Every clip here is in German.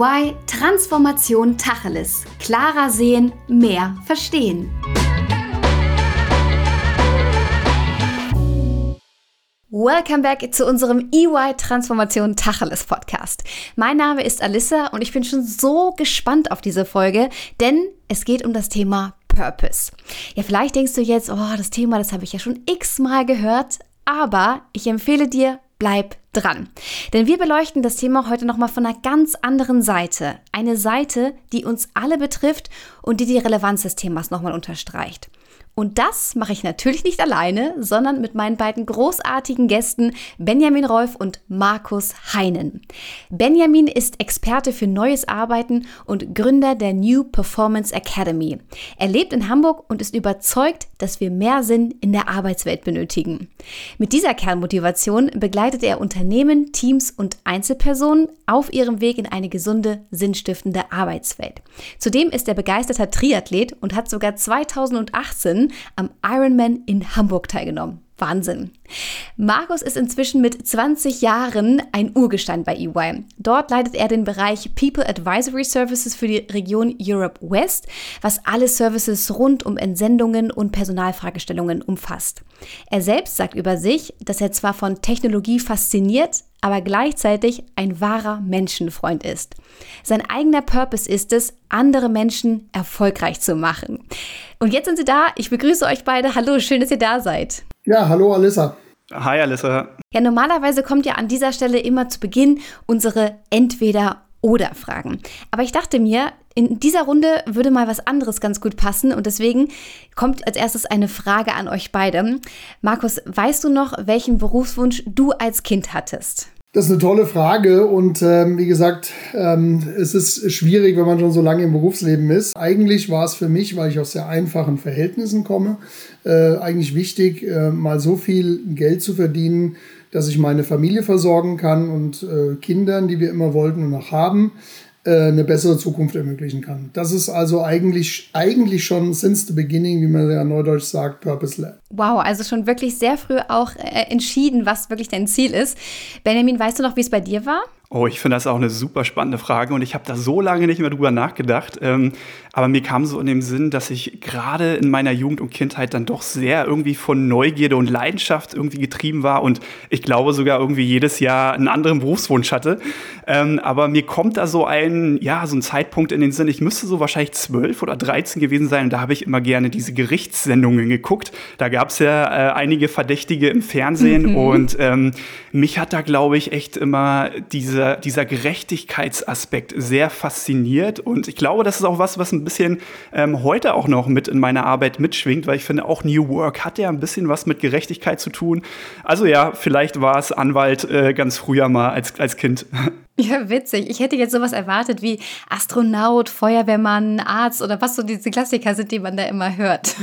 EY Transformation Tacheles. Klarer sehen, mehr verstehen. Welcome back zu unserem EY Transformation Tacheles Podcast. Mein Name ist Alissa und ich bin schon so gespannt auf diese Folge, denn es geht um das Thema Purpose. Ja, vielleicht denkst du jetzt, oh, das Thema, das habe ich ja schon x-mal gehört, aber ich empfehle dir, bleib dran. Denn wir beleuchten das Thema heute nochmal von einer ganz anderen Seite. Eine Seite, die uns alle betrifft und die die Relevanz des Themas nochmal unterstreicht. Und das mache ich natürlich nicht alleine, sondern mit meinen beiden großartigen Gästen Benjamin Rolf und Markus Heinen. Benjamin ist Experte für neues Arbeiten und Gründer der New Performance Academy. Er lebt in Hamburg und ist überzeugt, dass wir mehr Sinn in der Arbeitswelt benötigen. Mit dieser Kernmotivation begleitet er Unternehmen, Teams und Einzelpersonen auf ihrem Weg in eine gesunde, sinnstiftende Arbeitswelt. Zudem ist er begeisterter Triathlet und hat sogar 2018 am Ironman in Hamburg teilgenommen. Wahnsinn. Markus ist inzwischen mit 20 Jahren ein Urgestein bei EY. Dort leitet er den Bereich People Advisory Services für die Region Europe West, was alle Services rund um Entsendungen und Personalfragestellungen umfasst. Er selbst sagt über sich, dass er zwar von Technologie fasziniert, aber gleichzeitig ein wahrer Menschenfreund ist. Sein eigener Purpose ist es, andere Menschen erfolgreich zu machen. Und jetzt sind Sie da. Ich begrüße euch beide. Hallo, schön, dass ihr da seid. Ja, hallo Alissa. Hi Alissa. Ja, normalerweise kommt ja an dieser Stelle immer zu Beginn unsere Entweder- oder Fragen. Aber ich dachte mir, in dieser Runde würde mal was anderes ganz gut passen und deswegen kommt als erstes eine Frage an euch beide. Markus, weißt du noch, welchen Berufswunsch du als Kind hattest? Das ist eine tolle Frage und ähm, wie gesagt, ähm, es ist schwierig, wenn man schon so lange im Berufsleben ist. Eigentlich war es für mich, weil ich aus sehr einfachen Verhältnissen komme, äh, eigentlich wichtig, äh, mal so viel Geld zu verdienen, dass ich meine Familie versorgen kann und äh, Kindern, die wir immer wollten und noch haben, eine bessere Zukunft ermöglichen kann. Das ist also eigentlich, eigentlich schon since the beginning, wie man ja neudeutsch sagt, purpose-led. Wow, also schon wirklich sehr früh auch äh, entschieden, was wirklich dein Ziel ist. Benjamin, weißt du noch, wie es bei dir war? Oh, ich finde das auch eine super spannende Frage und ich habe da so lange nicht mehr drüber nachgedacht. Ähm, aber mir kam so in dem Sinn, dass ich gerade in meiner Jugend und Kindheit dann doch sehr irgendwie von Neugierde und Leidenschaft irgendwie getrieben war und ich glaube sogar irgendwie jedes Jahr einen anderen Berufswunsch hatte. Ähm, aber mir kommt da so ein, ja, so ein Zeitpunkt in den Sinn, ich müsste so wahrscheinlich zwölf oder dreizehn gewesen sein und da habe ich immer gerne diese Gerichtssendungen geguckt. Da gab es ja äh, einige Verdächtige im Fernsehen mhm. und ähm, mich hat da, glaube ich, echt immer diese dieser, dieser Gerechtigkeitsaspekt sehr fasziniert. Und ich glaube, das ist auch was, was ein bisschen ähm, heute auch noch mit in meiner Arbeit mitschwingt, weil ich finde, auch New Work hat ja ein bisschen was mit Gerechtigkeit zu tun. Also ja, vielleicht war es Anwalt äh, ganz früher mal als, als Kind. Ja, witzig. Ich hätte jetzt sowas erwartet wie Astronaut, Feuerwehrmann, Arzt oder was so diese Klassiker sind, die man da immer hört.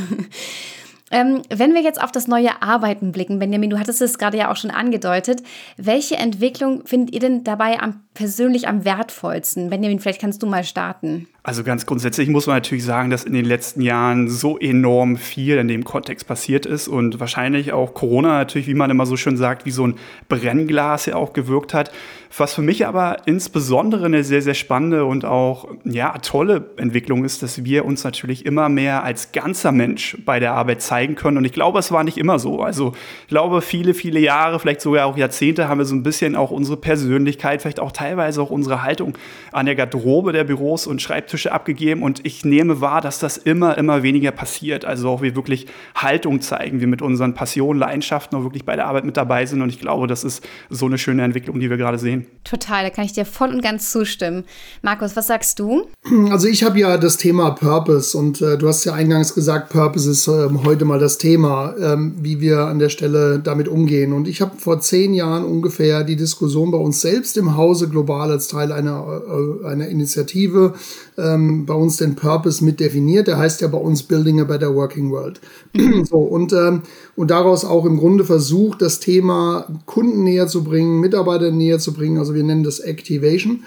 Ähm, wenn wir jetzt auf das neue Arbeiten blicken, Benjamin, du hattest es gerade ja auch schon angedeutet, welche Entwicklung findet ihr denn dabei am, persönlich am wertvollsten? Benjamin, vielleicht kannst du mal starten. Also ganz grundsätzlich muss man natürlich sagen, dass in den letzten Jahren so enorm viel in dem Kontext passiert ist und wahrscheinlich auch Corona natürlich, wie man immer so schön sagt, wie so ein Brennglas ja auch gewirkt hat. Was für mich aber insbesondere eine sehr, sehr spannende und auch ja, tolle Entwicklung ist, dass wir uns natürlich immer mehr als ganzer Mensch bei der Arbeit zeigen können. Und ich glaube, es war nicht immer so. Also ich glaube, viele, viele Jahre, vielleicht sogar auch Jahrzehnte, haben wir so ein bisschen auch unsere Persönlichkeit, vielleicht auch teilweise auch unsere Haltung an der Garderobe der Büros und Schreibtische abgegeben und ich nehme wahr, dass das immer, immer weniger passiert. Also auch wir wirklich Haltung zeigen, wir mit unseren Passionen, Leidenschaften auch wirklich bei der Arbeit mit dabei sind und ich glaube, das ist so eine schöne Entwicklung, die wir gerade sehen. Total, da kann ich dir voll und ganz zustimmen. Markus, was sagst du? Also ich habe ja das Thema Purpose und äh, du hast ja eingangs gesagt, Purpose ist äh, heute mal das Thema, ähm, wie wir an der Stelle damit umgehen. Und ich habe vor zehn Jahren ungefähr die Diskussion bei uns selbst im Hause global als Teil einer, äh, einer Initiative ähm, bei uns den Purpose mit definiert. Der heißt ja bei uns Building a Better Working World. So, und, ähm, und daraus auch im Grunde versucht, das Thema Kunden näher zu bringen, Mitarbeiter näher zu bringen. Also wir nennen das Activation.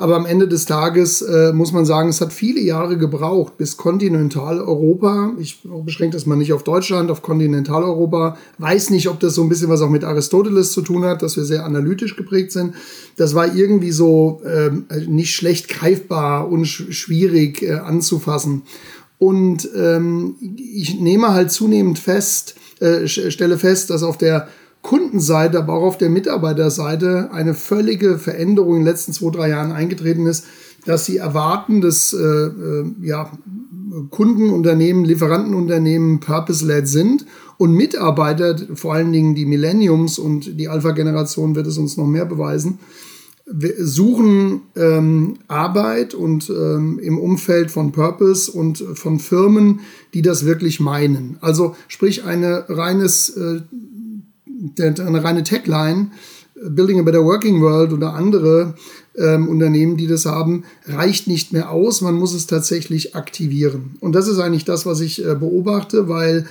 Aber am Ende des Tages äh, muss man sagen, es hat viele Jahre gebraucht, bis Kontinentaleuropa, ich beschränke das mal nicht auf Deutschland, auf Kontinentaleuropa, weiß nicht, ob das so ein bisschen was auch mit Aristoteles zu tun hat, dass wir sehr analytisch geprägt sind. Das war irgendwie so äh, nicht schlecht greifbar und sch schwierig äh, anzufassen. Und ähm, ich nehme halt zunehmend fest, äh, stelle fest, dass auf der Kundenseite, aber auch auf der Mitarbeiterseite eine völlige Veränderung in den letzten zwei, drei Jahren eingetreten ist, dass sie erwarten, dass äh, äh, ja, Kundenunternehmen, Lieferantenunternehmen purpose-led sind und Mitarbeiter, vor allen Dingen die Millenniums und die Alpha-Generation wird es uns noch mehr beweisen, suchen ähm, Arbeit und ähm, im Umfeld von Purpose und von Firmen, die das wirklich meinen. Also sprich eine reines, äh, eine reine Tagline, Building a Better Working World oder andere ähm, Unternehmen, die das haben, reicht nicht mehr aus. Man muss es tatsächlich aktivieren. Und das ist eigentlich das, was ich äh, beobachte, weil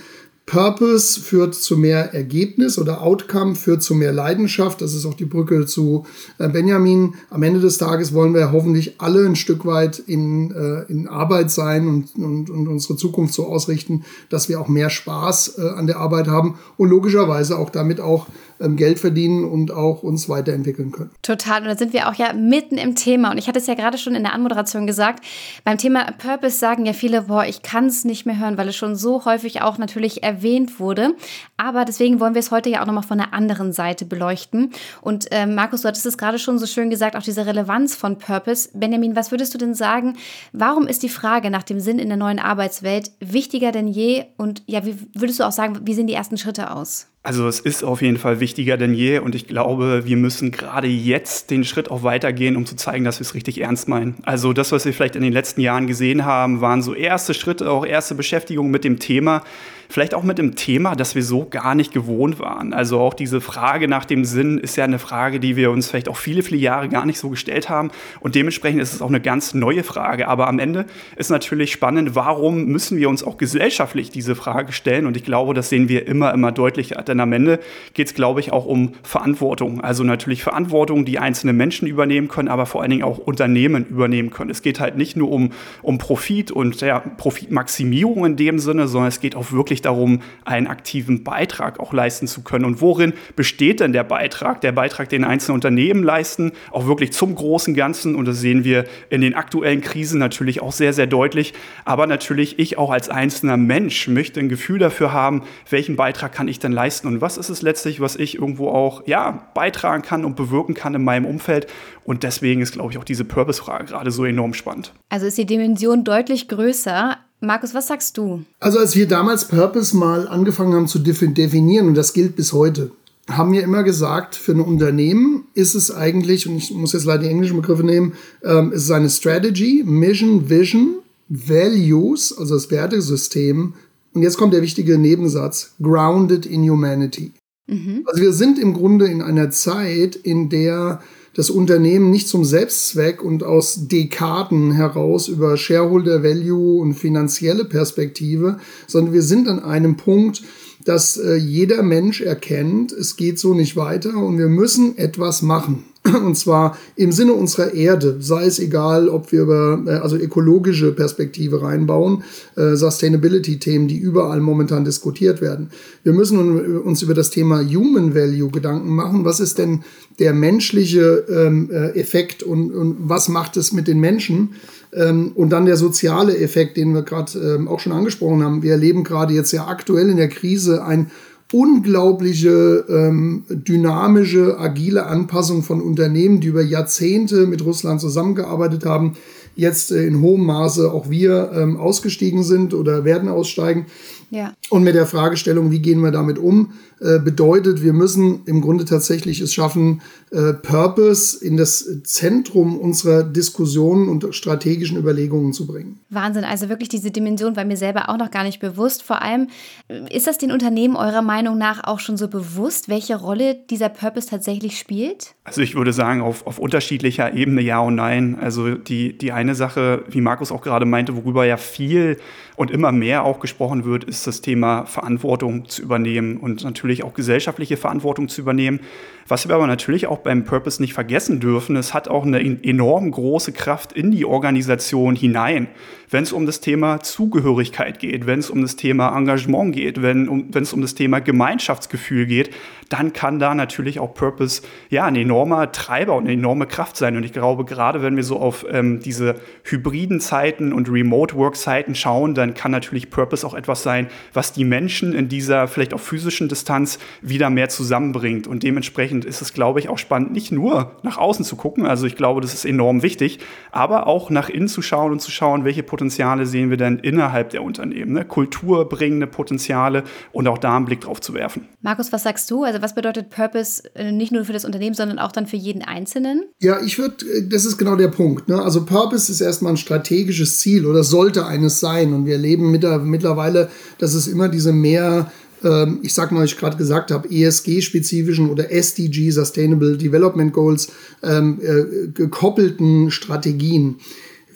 Purpose führt zu mehr Ergebnis oder Outcome führt zu mehr Leidenschaft. Das ist auch die Brücke zu äh, Benjamin. Am Ende des Tages wollen wir hoffentlich alle ein Stück weit in, äh, in Arbeit sein und, und, und unsere Zukunft so ausrichten, dass wir auch mehr Spaß äh, an der Arbeit haben und logischerweise auch damit auch ähm, Geld verdienen und auch uns weiterentwickeln können. Total. Und da sind wir auch ja mitten im Thema. Und ich hatte es ja gerade schon in der Anmoderation gesagt. Beim Thema Purpose sagen ja viele, boah, ich kann es nicht mehr hören, weil es schon so häufig auch natürlich erwähnt wurde. Aber deswegen wollen wir es heute ja auch nochmal von der anderen Seite beleuchten. Und äh, Markus, du hattest es gerade schon so schön gesagt, auch diese Relevanz von Purpose. Benjamin, was würdest du denn sagen? Warum ist die Frage nach dem Sinn in der neuen Arbeitswelt wichtiger denn je? Und ja, wie würdest du auch sagen, wie sehen die ersten Schritte aus? Also es ist auf jeden Fall wichtiger denn je und ich glaube, wir müssen gerade jetzt den Schritt auch weitergehen, um zu zeigen, dass wir es richtig ernst meinen. Also das, was wir vielleicht in den letzten Jahren gesehen haben, waren so erste Schritte, auch erste Beschäftigung mit dem Thema. Vielleicht auch mit dem Thema, das wir so gar nicht gewohnt waren. Also auch diese Frage nach dem Sinn ist ja eine Frage, die wir uns vielleicht auch viele, viele Jahre gar nicht so gestellt haben. Und dementsprechend ist es auch eine ganz neue Frage. Aber am Ende ist natürlich spannend, warum müssen wir uns auch gesellschaftlich diese Frage stellen? Und ich glaube, das sehen wir immer, immer deutlicher. Denn am Ende geht es, glaube ich, auch um Verantwortung. Also natürlich Verantwortung, die einzelne Menschen übernehmen können, aber vor allen Dingen auch Unternehmen übernehmen können. Es geht halt nicht nur um, um Profit und ja, Profitmaximierung in dem Sinne, sondern es geht auch wirklich wirklich darum, einen aktiven Beitrag auch leisten zu können. Und worin besteht denn der Beitrag? Der Beitrag, den einzelne Unternehmen leisten, auch wirklich zum großen Ganzen. Und das sehen wir in den aktuellen Krisen natürlich auch sehr, sehr deutlich. Aber natürlich, ich auch als einzelner Mensch möchte ein Gefühl dafür haben, welchen Beitrag kann ich denn leisten und was ist es letztlich, was ich irgendwo auch ja, beitragen kann und bewirken kann in meinem Umfeld. Und deswegen ist, glaube ich, auch diese Purpose-Frage gerade so enorm spannend. Also ist die Dimension deutlich größer. Markus, was sagst du? Also als wir damals Purpose mal angefangen haben zu definieren, und das gilt bis heute, haben wir immer gesagt, für ein Unternehmen ist es eigentlich, und ich muss jetzt leider die englischen Begriffe nehmen, ähm, es ist eine Strategy, Mission, Vision, Values, also das Wertesystem. Und jetzt kommt der wichtige Nebensatz, grounded in humanity. Mhm. Also wir sind im Grunde in einer Zeit, in der das Unternehmen nicht zum Selbstzweck und aus Dekaden heraus über Shareholder Value und finanzielle Perspektive, sondern wir sind an einem Punkt, dass äh, jeder Mensch erkennt, es geht so nicht weiter und wir müssen etwas machen. Und zwar im Sinne unserer Erde, sei es egal, ob wir über äh, also ökologische Perspektive reinbauen, äh, Sustainability-Themen, die überall momentan diskutiert werden. Wir müssen uns über das Thema Human Value Gedanken machen. Was ist denn der menschliche ähm, äh, Effekt und, und was macht es mit den Menschen? Ähm, und dann der soziale Effekt, den wir gerade ähm, auch schon angesprochen haben. Wir erleben gerade jetzt ja aktuell in der Krise ein unglaubliche, ähm, dynamische, agile Anpassung von Unternehmen, die über Jahrzehnte mit Russland zusammengearbeitet haben, jetzt äh, in hohem Maße auch wir ähm, ausgestiegen sind oder werden aussteigen. Ja. Und mit der Fragestellung, wie gehen wir damit um, äh, bedeutet, wir müssen im Grunde tatsächlich es schaffen, äh, Purpose in das Zentrum unserer Diskussionen und strategischen Überlegungen zu bringen. Wahnsinn, also wirklich diese Dimension war mir selber auch noch gar nicht bewusst. Vor allem, äh, ist das den Unternehmen eurer Meinung nach auch schon so bewusst, welche Rolle dieser Purpose tatsächlich spielt? Also ich würde sagen, auf, auf unterschiedlicher Ebene ja und nein. Also die, die einen eine Sache, wie Markus auch gerade meinte, worüber ja viel und immer mehr auch gesprochen wird, ist das Thema Verantwortung zu übernehmen und natürlich auch gesellschaftliche Verantwortung zu übernehmen. Was wir aber natürlich auch beim Purpose nicht vergessen dürfen, es hat auch eine enorm große Kraft in die Organisation hinein. Wenn es um das Thema Zugehörigkeit geht, wenn es um das Thema Engagement geht, wenn um, es um das Thema Gemeinschaftsgefühl geht, dann kann da natürlich auch Purpose ja ein enormer Treiber und eine enorme Kraft sein. Und ich glaube, gerade wenn wir so auf ähm, diese hybriden Zeiten und Remote-Work-Zeiten schauen, dann kann natürlich Purpose auch etwas sein, was die Menschen in dieser vielleicht auch physischen Distanz wieder mehr zusammenbringt. Und dementsprechend ist es, glaube ich, auch spannend, nicht nur nach außen zu gucken. Also ich glaube, das ist enorm wichtig, aber auch nach innen zu schauen und zu schauen, welche Potenziale sehen wir denn innerhalb der Unternehmen. Ne? Kulturbringende Potenziale und auch da einen Blick drauf zu werfen. Markus, was sagst du? Also was bedeutet Purpose äh, nicht nur für das Unternehmen, sondern auch dann für jeden Einzelnen? Ja, ich würde, äh, das ist genau der Punkt. Ne? Also Purpose ist erstmal ein strategisches Ziel oder sollte eines sein. Und wir erleben mittlerweile, dass es immer diese mehr ähm, ich sag mal, ich gerade gesagt habe, ESG-spezifischen oder SDG, Sustainable Development Goals, ähm, äh, gekoppelten Strategien.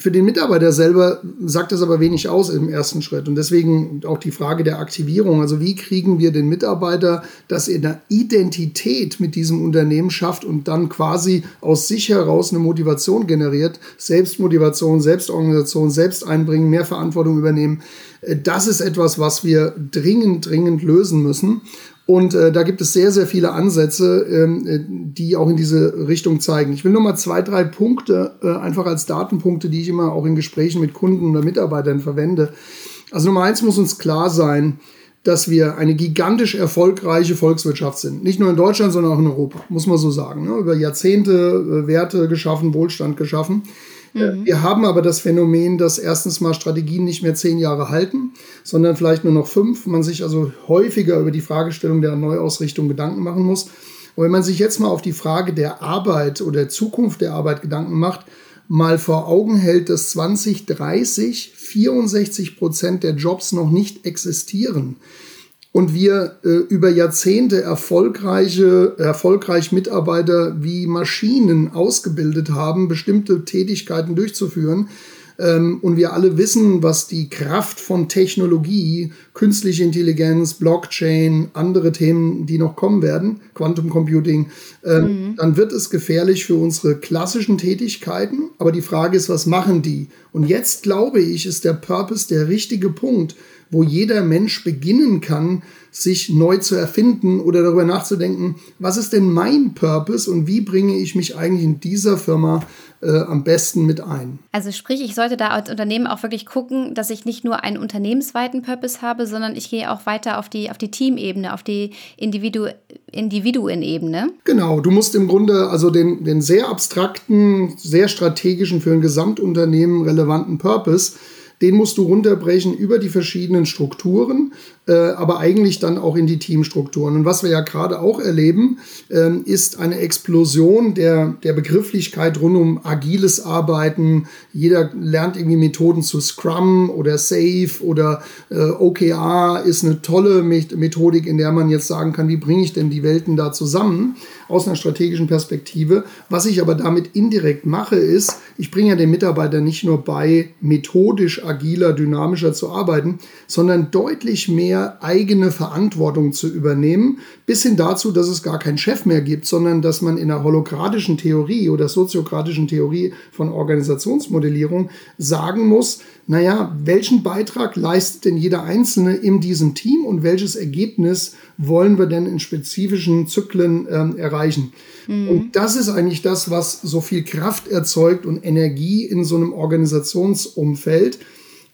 Für den Mitarbeiter selber sagt das aber wenig aus im ersten Schritt. Und deswegen auch die Frage der Aktivierung. Also wie kriegen wir den Mitarbeiter, dass er eine Identität mit diesem Unternehmen schafft und dann quasi aus sich heraus eine Motivation generiert. Selbstmotivation, Selbstorganisation, selbst einbringen, mehr Verantwortung übernehmen. Das ist etwas, was wir dringend, dringend lösen müssen. Und äh, da gibt es sehr, sehr viele Ansätze, ähm, äh, die auch in diese Richtung zeigen. Ich will nur mal zwei, drei Punkte, äh, einfach als Datenpunkte, die ich immer auch in Gesprächen mit Kunden oder Mitarbeitern verwende. Also Nummer eins muss uns klar sein, dass wir eine gigantisch erfolgreiche Volkswirtschaft sind. Nicht nur in Deutschland, sondern auch in Europa, muss man so sagen. Ne? Über Jahrzehnte äh, Werte geschaffen, Wohlstand geschaffen. Mhm. Wir haben aber das Phänomen, dass erstens mal Strategien nicht mehr zehn Jahre halten, sondern vielleicht nur noch fünf. Man sich also häufiger über die Fragestellung der Neuausrichtung Gedanken machen muss. Und wenn man sich jetzt mal auf die Frage der Arbeit oder Zukunft der Arbeit Gedanken macht, mal vor Augen hält, dass 2030 64 Prozent der Jobs noch nicht existieren und wir äh, über Jahrzehnte erfolgreiche, erfolgreich Mitarbeiter wie Maschinen ausgebildet haben, bestimmte Tätigkeiten durchzuführen. Ähm, und wir alle wissen, was die Kraft von Technologie, künstliche Intelligenz, Blockchain, andere Themen, die noch kommen werden, Quantum Computing, ähm, mhm. dann wird es gefährlich für unsere klassischen Tätigkeiten. Aber die Frage ist, was machen die? Und jetzt glaube ich, ist der Purpose der richtige Punkt, wo jeder Mensch beginnen kann, sich neu zu erfinden oder darüber nachzudenken, was ist denn mein Purpose und wie bringe ich mich eigentlich in dieser Firma äh, am besten mit ein. Also sprich, ich sollte da als Unternehmen auch wirklich gucken, dass ich nicht nur einen unternehmensweiten Purpose habe, sondern ich gehe auch weiter auf die, auf die Teamebene, auf die Individu Individuenebene. Genau, du musst im Grunde also den, den sehr abstrakten, sehr strategischen, für ein Gesamtunternehmen relevanten Purpose den musst du runterbrechen über die verschiedenen Strukturen, äh, aber eigentlich dann auch in die Teamstrukturen. Und was wir ja gerade auch erleben, äh, ist eine Explosion der, der Begrifflichkeit rund um agiles Arbeiten. Jeder lernt irgendwie Methoden zu Scrum oder Safe oder äh, OKR ist eine tolle Methodik, in der man jetzt sagen kann, wie bringe ich denn die Welten da zusammen aus einer strategischen Perspektive. Was ich aber damit indirekt mache, ist, ich bringe ja den Mitarbeiter nicht nur bei, methodisch agiler, dynamischer zu arbeiten, sondern deutlich mehr eigene Verantwortung zu übernehmen, bis hin dazu, dass es gar keinen Chef mehr gibt, sondern dass man in der holokratischen Theorie oder soziokratischen Theorie von Organisationsmodellierung sagen muss, naja, welchen Beitrag leistet denn jeder Einzelne in diesem Team und welches Ergebnis wollen wir denn in spezifischen Zyklen ähm, erreichen? Mhm. Und das ist eigentlich das, was so viel Kraft erzeugt und Energie in so einem Organisationsumfeld.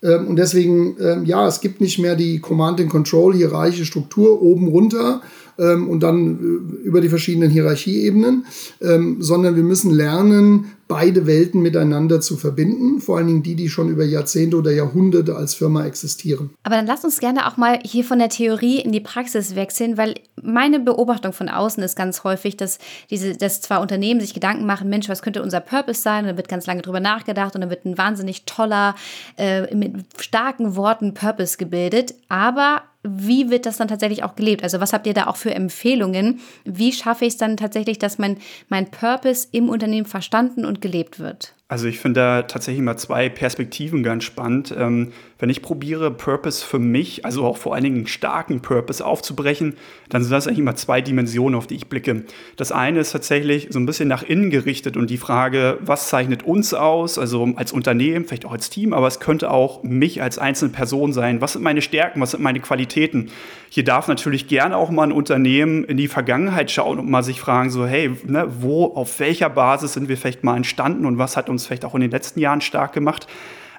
Ähm, und deswegen, ähm, ja, es gibt nicht mehr die Command-and-Control, hierarchische Struktur oben runter ähm, und dann äh, über die verschiedenen Hierarchieebenen, ähm, sondern wir müssen lernen, beide Welten miteinander zu verbinden, vor allen Dingen die, die schon über Jahrzehnte oder Jahrhunderte als Firma existieren. Aber dann lass uns gerne auch mal hier von der Theorie in die Praxis wechseln, weil meine Beobachtung von außen ist ganz häufig, dass diese, dass zwar Unternehmen sich Gedanken machen, Mensch, was könnte unser Purpose sein? Und dann wird ganz lange drüber nachgedacht und dann wird ein wahnsinnig toller, äh, mit starken Worten Purpose gebildet, aber wie wird das dann tatsächlich auch gelebt? Also was habt ihr da auch für Empfehlungen? Wie schaffe ich es dann tatsächlich, dass mein, mein Purpose im Unternehmen verstanden und gelebt wird? Also ich finde da tatsächlich mal zwei Perspektiven ganz spannend. Ähm, wenn ich probiere, Purpose für mich, also auch vor allen Dingen einen starken Purpose aufzubrechen, dann sind das eigentlich immer zwei Dimensionen, auf die ich blicke. Das eine ist tatsächlich so ein bisschen nach innen gerichtet und die Frage, was zeichnet uns aus, also als Unternehmen, vielleicht auch als Team, aber es könnte auch mich als einzelne Person sein. Was sind meine Stärken, was sind meine Qualitäten? Hier darf natürlich gerne auch mal ein Unternehmen in die Vergangenheit schauen und mal sich fragen, so hey, ne, wo, auf welcher Basis sind wir vielleicht mal entstanden und was hat uns uns vielleicht auch in den letzten Jahren stark gemacht.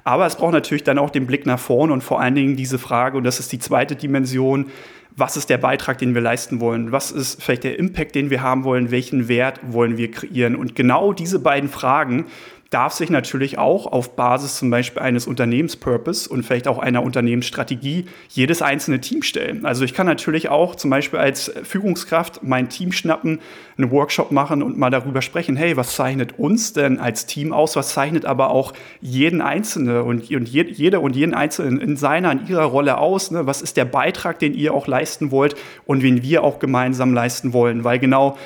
Aber es braucht natürlich dann auch den Blick nach vorne und vor allen Dingen diese Frage, und das ist die zweite Dimension, was ist der Beitrag, den wir leisten wollen? Was ist vielleicht der Impact, den wir haben wollen? Welchen Wert wollen wir kreieren? Und genau diese beiden Fragen darf sich natürlich auch auf Basis zum Beispiel eines Unternehmenspurpose und vielleicht auch einer Unternehmensstrategie jedes einzelne Team stellen. Also ich kann natürlich auch zum Beispiel als Führungskraft mein Team schnappen, einen Workshop machen und mal darüber sprechen, hey, was zeichnet uns denn als Team aus? Was zeichnet aber auch jeden Einzelne und, und je, jeder und jeden Einzelnen in seiner, in ihrer Rolle aus? Ne? Was ist der Beitrag, den ihr auch leisten wollt und den wir auch gemeinsam leisten wollen? Weil genau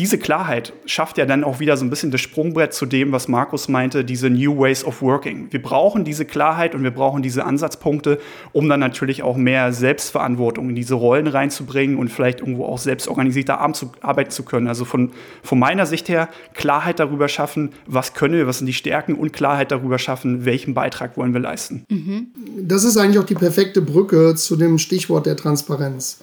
diese Klarheit schafft ja dann auch wieder so ein bisschen das Sprungbrett zu dem, was Markus meinte, diese New Ways of Working. Wir brauchen diese Klarheit und wir brauchen diese Ansatzpunkte, um dann natürlich auch mehr Selbstverantwortung in diese Rollen reinzubringen und vielleicht irgendwo auch selbstorganisierter arbeiten zu können. Also von, von meiner Sicht her Klarheit darüber schaffen, was können wir, was sind die Stärken und Klarheit darüber schaffen, welchen Beitrag wollen wir leisten. Mhm. Das ist eigentlich auch die perfekte Brücke zu dem Stichwort der Transparenz.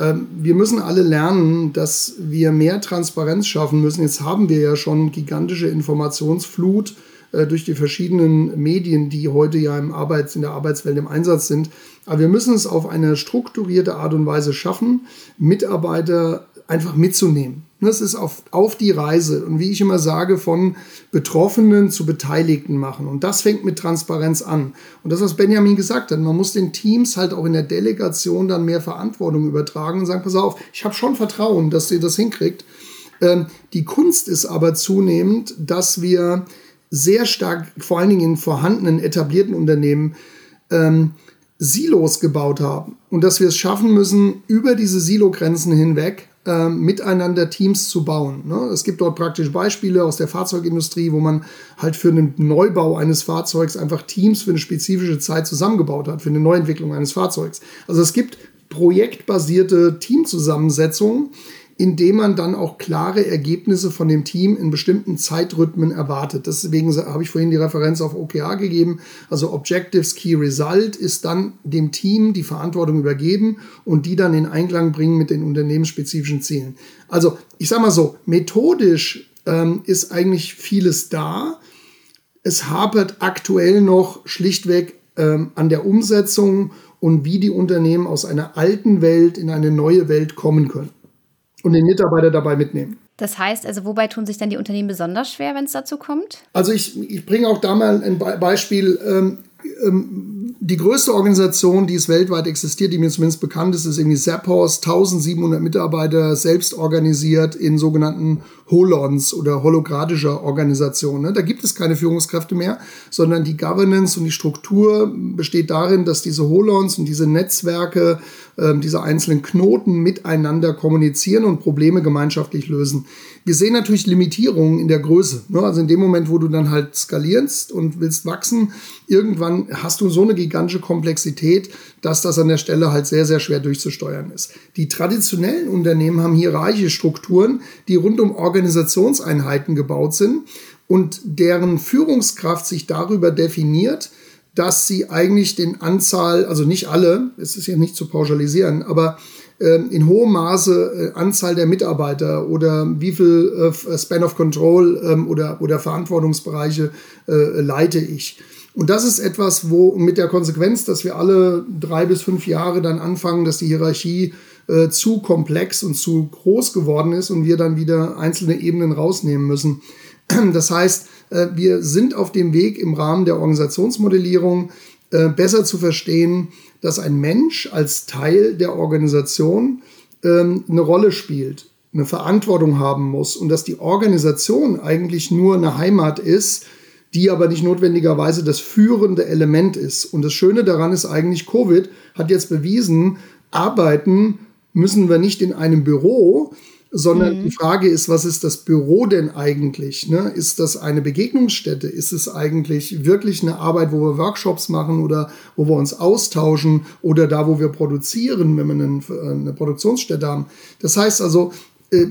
Ähm, wir müssen alle lernen, dass wir mehr Transparenz schaffen müssen. Jetzt haben wir ja schon gigantische Informationsflut äh, durch die verschiedenen Medien, die heute ja im Arbeits-, in der Arbeitswelt im Einsatz sind. Aber wir müssen es auf eine strukturierte Art und Weise schaffen, Mitarbeiter einfach mitzunehmen. Das ist auf, auf die Reise und wie ich immer sage, von Betroffenen zu Beteiligten machen. Und das fängt mit Transparenz an. Und das, was Benjamin gesagt hat, man muss den Teams halt auch in der Delegation dann mehr Verantwortung übertragen und sagen, pass auf, ich habe schon Vertrauen, dass ihr das hinkriegt. Ähm, die Kunst ist aber zunehmend, dass wir sehr stark, vor allen Dingen in vorhandenen, etablierten Unternehmen, ähm, Silos gebaut haben und dass wir es schaffen müssen, über diese Silogrenzen hinweg äh, miteinander Teams zu bauen. Ne? Es gibt dort praktisch Beispiele aus der Fahrzeugindustrie, wo man halt für einen Neubau eines Fahrzeugs einfach Teams für eine spezifische Zeit zusammengebaut hat, für eine Neuentwicklung eines Fahrzeugs. Also es gibt projektbasierte Teamzusammensetzungen, indem man dann auch klare Ergebnisse von dem Team in bestimmten Zeitrhythmen erwartet. Deswegen habe ich vorhin die Referenz auf OKR gegeben. Also Objectives Key Result ist dann dem Team die Verantwortung übergeben und die dann in Einklang bringen mit den unternehmensspezifischen Zielen. Also ich sage mal so, methodisch ähm, ist eigentlich vieles da. Es hapert aktuell noch schlichtweg ähm, an der Umsetzung und wie die Unternehmen aus einer alten Welt in eine neue Welt kommen können und den Mitarbeiter dabei mitnehmen. Das heißt, also wobei tun sich dann die Unternehmen besonders schwer, wenn es dazu kommt? Also ich, ich bringe auch da mal ein Beispiel. Ähm, ähm, die größte Organisation, die es weltweit existiert, die mir zumindest bekannt ist, ist irgendwie Zappos, 1700 Mitarbeiter, selbst organisiert in sogenannten Holons oder holographischer Organisationen. Ne? Da gibt es keine Führungskräfte mehr, sondern die Governance und die Struktur besteht darin, dass diese Holons und diese Netzwerke, ähm, diese einzelnen Knoten miteinander kommunizieren und Probleme gemeinschaftlich lösen. Wir sehen natürlich Limitierungen in der Größe. Ne? Also in dem Moment, wo du dann halt skalierst und willst wachsen, irgendwann hast du so eine gigantische Komplexität, dass das an der Stelle halt sehr, sehr schwer durchzusteuern ist. Die traditionellen Unternehmen haben hierarchische Strukturen, die rund um Organisationseinheiten gebaut sind und deren Führungskraft sich darüber definiert, dass sie eigentlich den Anzahl, also nicht alle, es ist ja nicht zu pauschalisieren, aber in hohem Maße äh, Anzahl der Mitarbeiter oder wie viel äh, Span of Control ähm, oder, oder Verantwortungsbereiche äh, leite ich. Und das ist etwas, wo mit der Konsequenz, dass wir alle drei bis fünf Jahre dann anfangen, dass die Hierarchie äh, zu komplex und zu groß geworden ist und wir dann wieder einzelne Ebenen rausnehmen müssen. Das heißt, äh, wir sind auf dem Weg im Rahmen der Organisationsmodellierung äh, besser zu verstehen, dass ein Mensch als Teil der Organisation ähm, eine Rolle spielt, eine Verantwortung haben muss und dass die Organisation eigentlich nur eine Heimat ist, die aber nicht notwendigerweise das führende Element ist. Und das Schöne daran ist eigentlich, Covid hat jetzt bewiesen, arbeiten müssen wir nicht in einem Büro, sondern mhm. die Frage ist, was ist das Büro denn eigentlich? Ne? Ist das eine Begegnungsstätte? Ist es eigentlich wirklich eine Arbeit, wo wir Workshops machen oder wo wir uns austauschen oder da, wo wir produzieren, wenn wir einen, eine Produktionsstätte haben? Das heißt also, äh,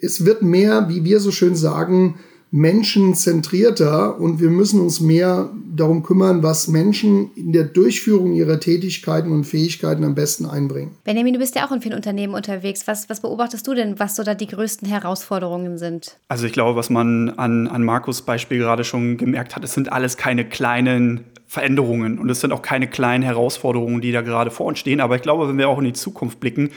es wird mehr, wie wir so schön sagen, menschenzentrierter und wir müssen uns mehr darum kümmern, was Menschen in der Durchführung ihrer Tätigkeiten und Fähigkeiten am besten einbringen. Benjamin, du bist ja auch in vielen Unternehmen unterwegs. Was, was beobachtest du denn, was so da die größten Herausforderungen sind? Also ich glaube, was man an, an Markus Beispiel gerade schon gemerkt hat, es sind alles keine kleinen Veränderungen und es sind auch keine kleinen Herausforderungen, die da gerade vor uns stehen. Aber ich glaube, wenn wir auch in die Zukunft blicken,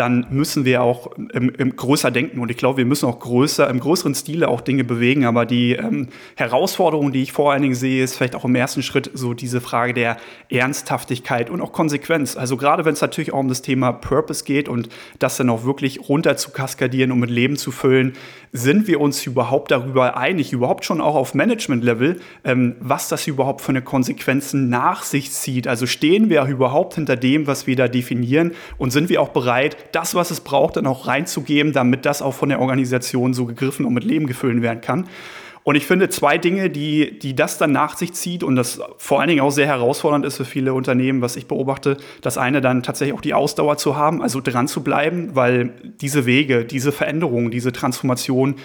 dann müssen wir auch im größer denken. Und ich glaube, wir müssen auch größer, im größeren Stile auch Dinge bewegen. Aber die ähm, Herausforderung, die ich vor allen Dingen sehe, ist vielleicht auch im ersten Schritt so diese Frage der Ernsthaftigkeit und auch Konsequenz. Also gerade wenn es natürlich auch um das Thema Purpose geht und das dann auch wirklich runter zu kaskadieren und mit Leben zu füllen, sind wir uns überhaupt darüber einig, überhaupt schon auch auf Management-Level, ähm, was das überhaupt für eine Konsequenzen nach sich zieht. Also stehen wir überhaupt hinter dem, was wir da definieren und sind wir auch bereit, das, was es braucht, dann auch reinzugeben, damit das auch von der Organisation so gegriffen und mit Leben gefüllt werden kann. Und ich finde zwei Dinge, die, die das dann nach sich zieht und das vor allen Dingen auch sehr herausfordernd ist für viele Unternehmen, was ich beobachte. Das eine dann tatsächlich auch die Ausdauer zu haben, also dran zu bleiben, weil diese Wege, diese Veränderungen, diese Transformation,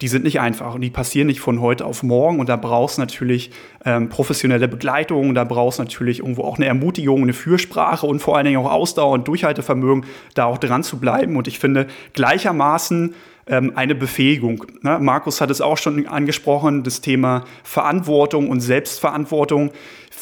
die sind nicht einfach und die passieren nicht von heute auf morgen. Und da brauchst natürlich ähm, professionelle Begleitung, da brauchst natürlich irgendwo auch eine Ermutigung, eine Fürsprache und vor allen Dingen auch Ausdauer und Durchhaltevermögen, da auch dran zu bleiben. Und ich finde gleichermaßen ähm, eine Befähigung. Ne? Markus hat es auch schon angesprochen, das Thema Verantwortung und Selbstverantwortung.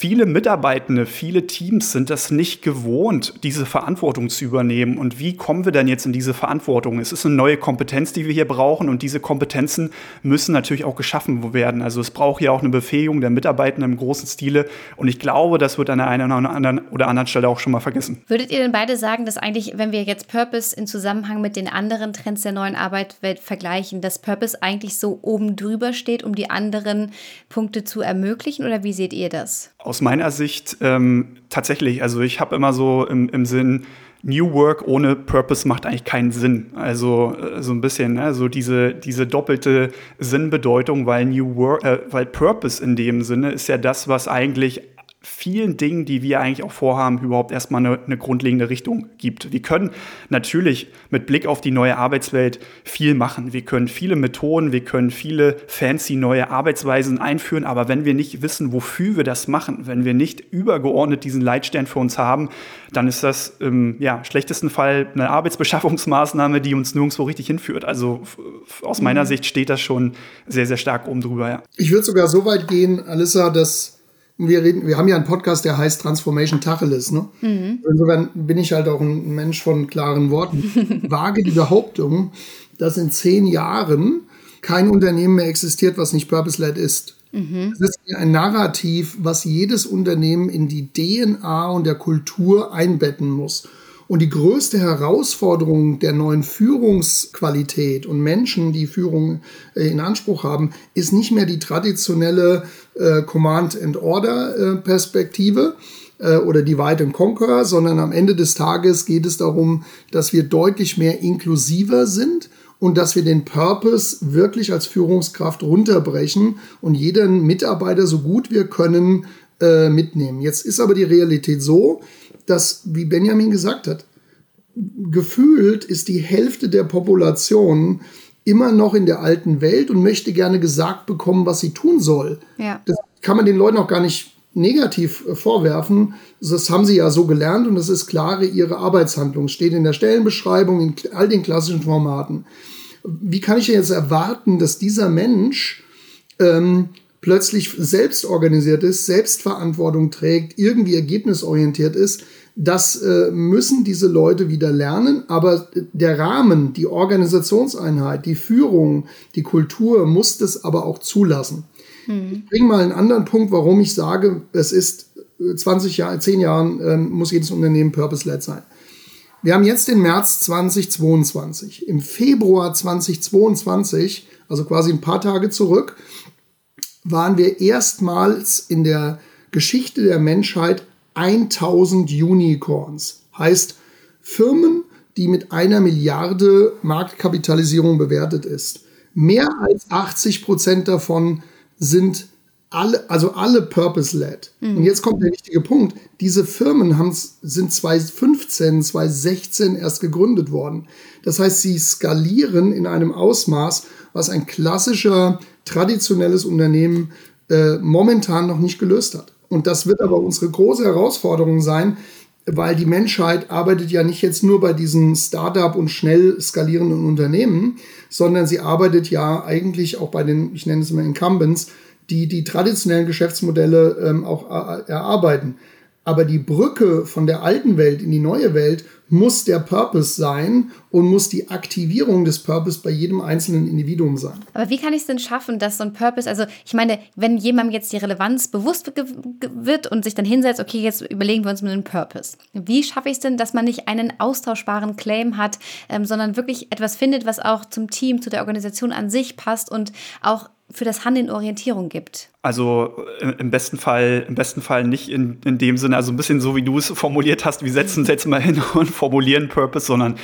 Viele Mitarbeitende, viele Teams sind das nicht gewohnt, diese Verantwortung zu übernehmen. Und wie kommen wir denn jetzt in diese Verantwortung? Es ist eine neue Kompetenz, die wir hier brauchen und diese Kompetenzen müssen natürlich auch geschaffen werden. Also es braucht ja auch eine Befähigung der Mitarbeitenden im großen Stile und ich glaube, das wird an der einen oder anderen, oder anderen Stelle auch schon mal vergessen. Würdet ihr denn beide sagen, dass eigentlich, wenn wir jetzt Purpose in Zusammenhang mit den anderen Trends der neuen Arbeitswelt vergleichen, dass Purpose eigentlich so oben drüber steht, um die anderen Punkte zu ermöglichen oder wie seht ihr das? Aus meiner Sicht ähm, tatsächlich. Also ich habe immer so im, im Sinn, New Work ohne Purpose macht eigentlich keinen Sinn. Also äh, so ein bisschen, ne? so diese, diese doppelte Sinnbedeutung, weil New Work, äh, weil Purpose in dem Sinne ist ja das, was eigentlich vielen Dingen, die wir eigentlich auch vorhaben, überhaupt erstmal eine, eine, grundlegende Richtung gibt. Wir können natürlich mit Blick auf die neue Arbeitswelt viel machen. Wir können viele Methoden, wir können viele fancy neue Arbeitsweisen einführen, aber wenn wir nicht wissen, wofür wir das machen, wenn wir nicht übergeordnet diesen Leitstern für uns haben, dann ist das im ja, schlechtesten Fall eine Arbeitsbeschaffungsmaßnahme, die uns nirgendwo richtig hinführt. Also aus meiner mhm. Sicht steht das schon sehr, sehr stark oben drüber. Ja. Ich würde sogar so weit gehen, Alissa, dass wir reden, wir haben ja einen Podcast, der heißt Transformation Tacheles. Ne? Mhm. Insofern bin ich halt auch ein Mensch von klaren Worten. Wage die Behauptung, dass in zehn Jahren kein Unternehmen mehr existiert, was nicht purpose-led ist. Mhm. Das ist ein Narrativ, was jedes Unternehmen in die DNA und der Kultur einbetten muss. Und die größte Herausforderung der neuen Führungsqualität und Menschen, die Führung äh, in Anspruch haben, ist nicht mehr die traditionelle äh, Command-and-Order-Perspektive äh, oder Divide and Conquer, sondern am Ende des Tages geht es darum, dass wir deutlich mehr inklusiver sind und dass wir den Purpose wirklich als Führungskraft runterbrechen und jeden Mitarbeiter so gut wir können äh, mitnehmen. Jetzt ist aber die Realität so, dass, wie Benjamin gesagt hat, gefühlt ist die Hälfte der Population immer noch in der alten Welt und möchte gerne gesagt bekommen, was sie tun soll. Ja. Das kann man den Leuten auch gar nicht negativ äh, vorwerfen. Das haben sie ja so gelernt und das ist klare ihre Arbeitshandlung. Steht in der Stellenbeschreibung, in all den klassischen Formaten. Wie kann ich jetzt erwarten, dass dieser Mensch ähm, plötzlich selbst organisiert ist, Selbstverantwortung trägt, irgendwie ergebnisorientiert ist, das äh, müssen diese Leute wieder lernen, aber der Rahmen, die Organisationseinheit, die Führung, die Kultur muss das aber auch zulassen. Hm. Ich bringe mal einen anderen Punkt, warum ich sage, es ist 20 Jahre, 10 Jahren äh, muss jedes Unternehmen purpose-led sein. Wir haben jetzt den März 2022. Im Februar 2022, also quasi ein paar Tage zurück, waren wir erstmals in der Geschichte der Menschheit 1000 Unicorns. Heißt Firmen, die mit einer Milliarde Marktkapitalisierung bewertet ist. Mehr als 80 Prozent davon sind alle, also alle purpose-led. Mhm. Und jetzt kommt der wichtige Punkt. Diese Firmen haben, sind 2015, 2016 erst gegründet worden. Das heißt, sie skalieren in einem Ausmaß, was ein klassischer, traditionelles Unternehmen äh, momentan noch nicht gelöst hat. Und das wird aber unsere große Herausforderung sein, weil die Menschheit arbeitet ja nicht jetzt nur bei diesen Startup und schnell skalierenden Unternehmen, sondern sie arbeitet ja eigentlich auch bei den, ich nenne es immer Incumbents, die die traditionellen Geschäftsmodelle ähm, auch erarbeiten. Aber die Brücke von der alten Welt in die neue Welt muss der Purpose sein und muss die Aktivierung des Purpose bei jedem einzelnen Individuum sein. Aber wie kann ich es denn schaffen, dass so ein Purpose, also ich meine, wenn jemandem jetzt die Relevanz bewusst wird und sich dann hinsetzt, okay, jetzt überlegen wir uns mal einen Purpose. Wie schaffe ich es denn, dass man nicht einen austauschbaren Claim hat, ähm, sondern wirklich etwas findet, was auch zum Team, zu der Organisation an sich passt und auch für das Handeln Orientierung gibt. Also äh, im besten Fall, im besten Fall nicht in, in dem Sinne, also ein bisschen so wie du es formuliert hast, wir setzen uns jetzt mal hin und formulieren Purpose, sondern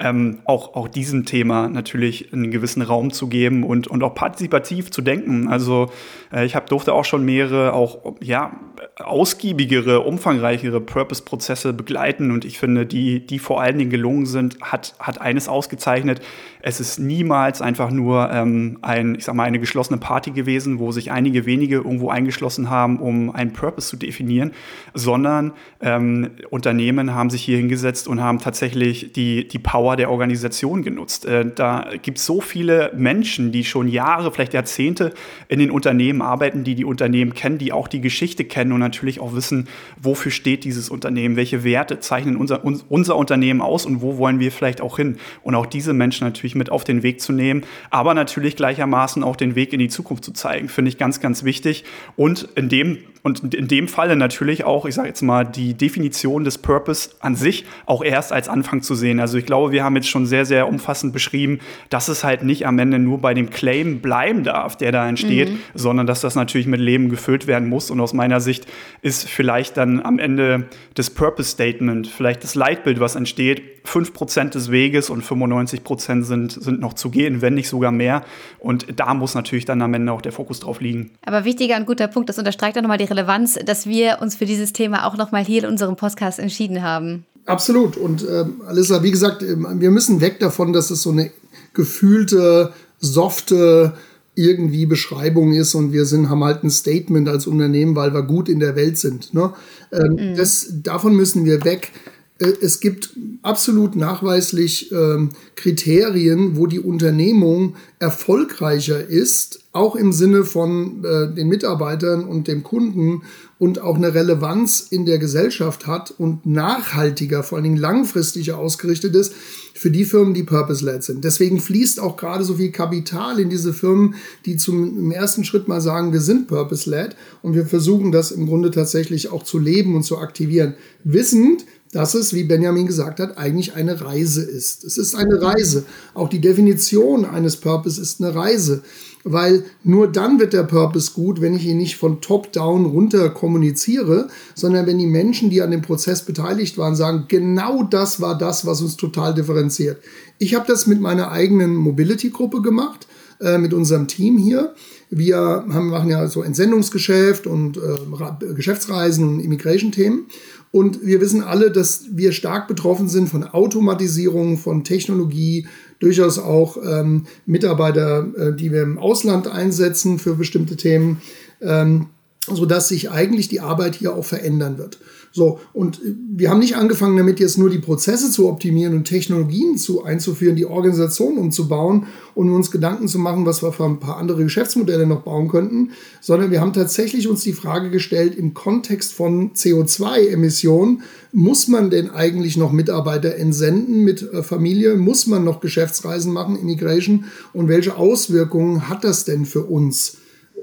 ähm, auch, auch diesem Thema natürlich einen gewissen Raum zu geben und, und auch partizipativ zu denken. Also äh, ich hab, durfte auch schon mehrere, auch ja, ausgiebigere, umfangreichere Purpose-Prozesse begleiten und ich finde, die, die vor allen Dingen gelungen sind, hat, hat eines ausgezeichnet. Es ist niemals einfach nur ähm, ein, ich sag mal, eine geschlossene Party gewesen, wo sich einige wenige irgendwo eingeschlossen haben, um einen Purpose zu definieren, sondern ähm, Unternehmen haben sich hier hingesetzt und haben tatsächlich die, die Power Power der Organisation genutzt. Äh, da gibt es so viele Menschen, die schon Jahre, vielleicht Jahrzehnte in den Unternehmen arbeiten, die die Unternehmen kennen, die auch die Geschichte kennen und natürlich auch wissen, wofür steht dieses Unternehmen, welche Werte zeichnen unser, unser Unternehmen aus und wo wollen wir vielleicht auch hin. Und auch diese Menschen natürlich mit auf den Weg zu nehmen, aber natürlich gleichermaßen auch den Weg in die Zukunft zu zeigen, finde ich ganz, ganz wichtig. Und in dem und in dem Falle natürlich auch, ich sage jetzt mal, die Definition des Purpose an sich auch erst als Anfang zu sehen. Also ich glaube, wir haben jetzt schon sehr, sehr umfassend beschrieben, dass es halt nicht am Ende nur bei dem Claim bleiben darf, der da entsteht, mhm. sondern dass das natürlich mit Leben gefüllt werden muss. Und aus meiner Sicht ist vielleicht dann am Ende das Purpose Statement, vielleicht das Leitbild, was entsteht, 5% des Weges und 95% sind, sind noch zu gehen, wenn nicht sogar mehr. Und da muss natürlich dann am Ende auch der Fokus drauf liegen. Aber wichtiger und guter Punkt, das unterstreicht auch nochmal die Relevanz, dass wir uns für dieses Thema auch nochmal hier in unserem Podcast entschieden haben. Absolut. Und äh, Alissa, wie gesagt, ähm, wir müssen weg davon, dass es so eine gefühlte, softe irgendwie Beschreibung ist und wir sind, haben halt ein Statement als Unternehmen, weil wir gut in der Welt sind. Ne? Ähm, mhm. das, davon müssen wir weg. Äh, es gibt absolut nachweislich ähm, Kriterien, wo die Unternehmung erfolgreicher ist, auch im Sinne von äh, den Mitarbeitern und dem Kunden und auch eine Relevanz in der Gesellschaft hat und nachhaltiger, vor allen Dingen langfristiger ausgerichtet ist für die Firmen, die purpose-led sind. Deswegen fließt auch gerade so viel Kapital in diese Firmen, die zum ersten Schritt mal sagen, wir sind purpose-led und wir versuchen das im Grunde tatsächlich auch zu leben und zu aktivieren. Wissend, dass es, wie Benjamin gesagt hat, eigentlich eine Reise ist. Es ist eine Reise. Auch die Definition eines Purpose ist eine Reise, weil nur dann wird der Purpose gut, wenn ich ihn nicht von top-down runter kommuniziere, sondern wenn die Menschen, die an dem Prozess beteiligt waren, sagen, genau das war das, was uns total differenziert. Ich habe das mit meiner eigenen Mobility-Gruppe gemacht, äh, mit unserem Team hier. Wir haben, machen ja so Entsendungsgeschäft und äh, Geschäftsreisen und Immigration-Themen. Und wir wissen alle, dass wir stark betroffen sind von Automatisierung, von Technologie, durchaus auch ähm, Mitarbeiter, äh, die wir im Ausland einsetzen für bestimmte Themen, ähm, sodass sich eigentlich die Arbeit hier auch verändern wird. So, und wir haben nicht angefangen damit, jetzt nur die Prozesse zu optimieren und Technologien zu einzuführen, die Organisation umzubauen und uns Gedanken zu machen, was wir für ein paar andere Geschäftsmodelle noch bauen könnten, sondern wir haben tatsächlich uns die Frage gestellt, im Kontext von CO2-Emissionen, muss man denn eigentlich noch Mitarbeiter entsenden mit äh, Familie? Muss man noch Geschäftsreisen machen, Immigration? Und welche Auswirkungen hat das denn für uns?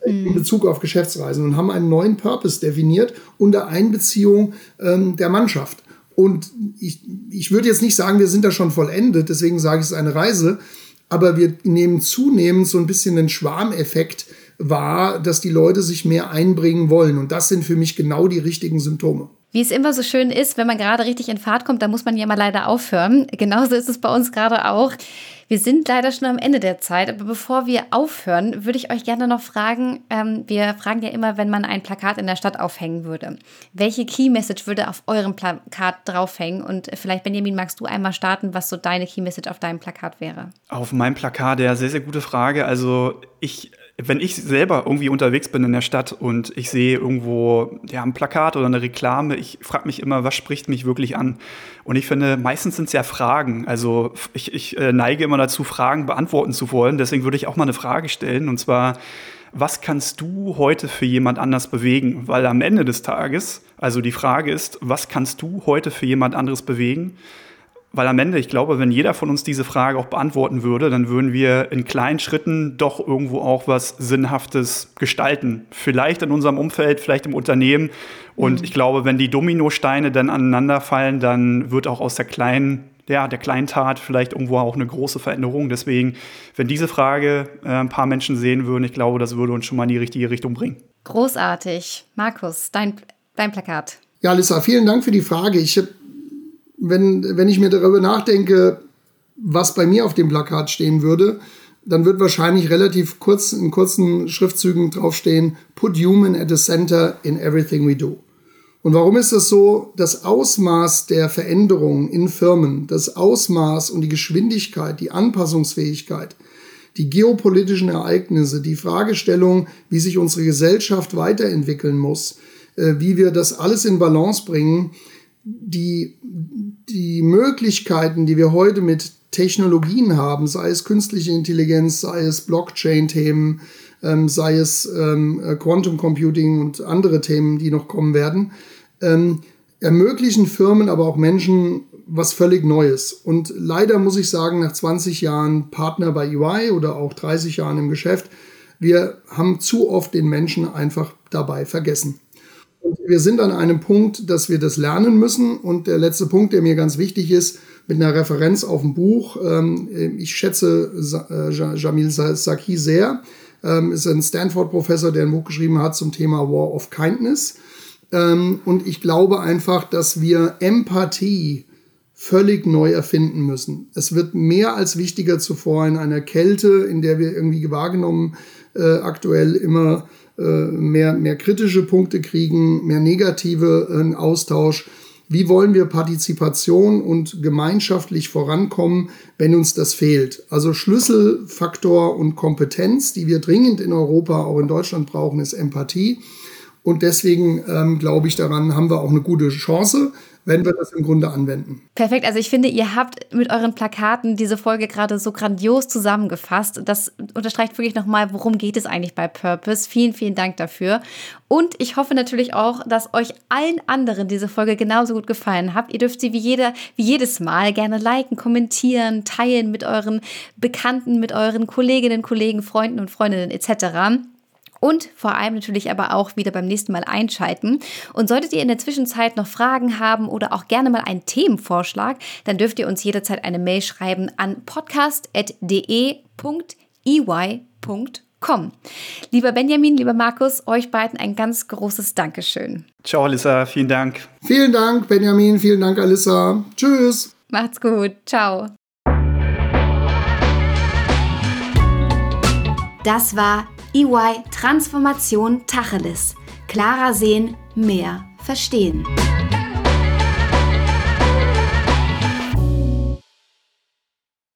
In Bezug auf Geschäftsreisen und haben einen neuen Purpose definiert unter Einbeziehung ähm, der Mannschaft. Und ich, ich würde jetzt nicht sagen, wir sind da schon vollendet, deswegen sage ich es ist eine Reise, aber wir nehmen zunehmend so ein bisschen den Schwarmeffekt wahr, dass die Leute sich mehr einbringen wollen. Und das sind für mich genau die richtigen Symptome. Wie es immer so schön ist, wenn man gerade richtig in Fahrt kommt, da muss man ja mal leider aufhören. Genauso ist es bei uns gerade auch. Wir sind leider schon am Ende der Zeit, aber bevor wir aufhören, würde ich euch gerne noch fragen, ähm, wir fragen ja immer, wenn man ein Plakat in der Stadt aufhängen würde. Welche Key Message würde auf eurem Plakat draufhängen? Und vielleicht, Benjamin, magst du einmal starten, was so deine Key Message auf deinem Plakat wäre? Auf meinem Plakat, ja, sehr, sehr gute Frage. Also ich wenn ich selber irgendwie unterwegs bin in der Stadt und ich sehe irgendwo ja, ein Plakat oder eine Reklame, ich frage mich immer, was spricht mich wirklich an? Und ich finde, meistens sind es ja Fragen. Also ich, ich äh, neige immer dazu, Fragen beantworten zu wollen. Deswegen würde ich auch mal eine Frage stellen. Und zwar, was kannst du heute für jemand anders bewegen? Weil am Ende des Tages, also die Frage ist, was kannst du heute für jemand anderes bewegen? Weil am Ende, ich glaube, wenn jeder von uns diese Frage auch beantworten würde, dann würden wir in kleinen Schritten doch irgendwo auch was Sinnhaftes gestalten. Vielleicht in unserem Umfeld, vielleicht im Unternehmen. Und mhm. ich glaube, wenn die Dominosteine dann aneinanderfallen, dann wird auch aus der kleinen, ja, der kleinen Tat vielleicht irgendwo auch eine große Veränderung. Deswegen, wenn diese Frage äh, ein paar Menschen sehen würden, ich glaube, das würde uns schon mal in die richtige Richtung bringen. Großartig. Markus, dein, dein Plakat. Ja, Lisa, vielen Dank für die Frage. Ich habe wenn, wenn ich mir darüber nachdenke, was bei mir auf dem Plakat stehen würde, dann wird wahrscheinlich relativ kurz in kurzen Schriftzügen draufstehen, put human at the center in everything we do. Und warum ist das so? Das Ausmaß der Veränderungen in Firmen, das Ausmaß und die Geschwindigkeit, die Anpassungsfähigkeit, die geopolitischen Ereignisse, die Fragestellung, wie sich unsere Gesellschaft weiterentwickeln muss, äh, wie wir das alles in Balance bringen, die, die Möglichkeiten, die wir heute mit Technologien haben, sei es künstliche Intelligenz, sei es Blockchain-Themen, ähm, sei es ähm, äh, Quantum Computing und andere Themen, die noch kommen werden, ähm, ermöglichen Firmen, aber auch Menschen was völlig Neues. Und leider muss ich sagen, nach 20 Jahren Partner bei EY oder auch 30 Jahren im Geschäft, wir haben zu oft den Menschen einfach dabei vergessen. Und wir sind an einem Punkt, dass wir das lernen müssen. Und der letzte Punkt, der mir ganz wichtig ist, mit einer Referenz auf ein Buch. Ähm, ich schätze äh, Jamil Saki sehr. Ähm, ist ein Stanford-Professor, der ein Buch geschrieben hat zum Thema War of Kindness. Ähm, und ich glaube einfach, dass wir Empathie völlig neu erfinden müssen. Es wird mehr als wichtiger zuvor in einer Kälte, in der wir irgendwie wahrgenommen äh, aktuell immer mehr, mehr kritische Punkte kriegen, mehr negative äh, Austausch. Wie wollen wir Partizipation und gemeinschaftlich vorankommen, wenn uns das fehlt? Also Schlüsselfaktor und Kompetenz, die wir dringend in Europa, auch in Deutschland brauchen, ist Empathie. Und deswegen ähm, glaube ich daran, haben wir auch eine gute Chance, wenn wir das im Grunde anwenden. Perfekt. Also ich finde, ihr habt mit euren Plakaten diese Folge gerade so grandios zusammengefasst. Das unterstreicht wirklich nochmal, worum geht es eigentlich bei Purpose. Vielen, vielen Dank dafür. Und ich hoffe natürlich auch, dass euch allen anderen diese Folge genauso gut gefallen hat. Ihr dürft sie wie, jeder, wie jedes Mal gerne liken, kommentieren, teilen mit euren Bekannten, mit euren Kolleginnen, Kollegen, Freunden und Freundinnen etc und vor allem natürlich aber auch wieder beim nächsten Mal einschalten. Und solltet ihr in der Zwischenzeit noch Fragen haben oder auch gerne mal einen Themenvorschlag, dann dürft ihr uns jederzeit eine Mail schreiben an podcast.de.ey.com. Lieber Benjamin, lieber Markus, euch beiden ein ganz großes Dankeschön. Ciao, Alissa, vielen Dank. Vielen Dank, Benjamin, vielen Dank, Alissa. Tschüss. Macht's gut. Ciao. Das war EY Transformation Tacheles. Klarer sehen, mehr verstehen.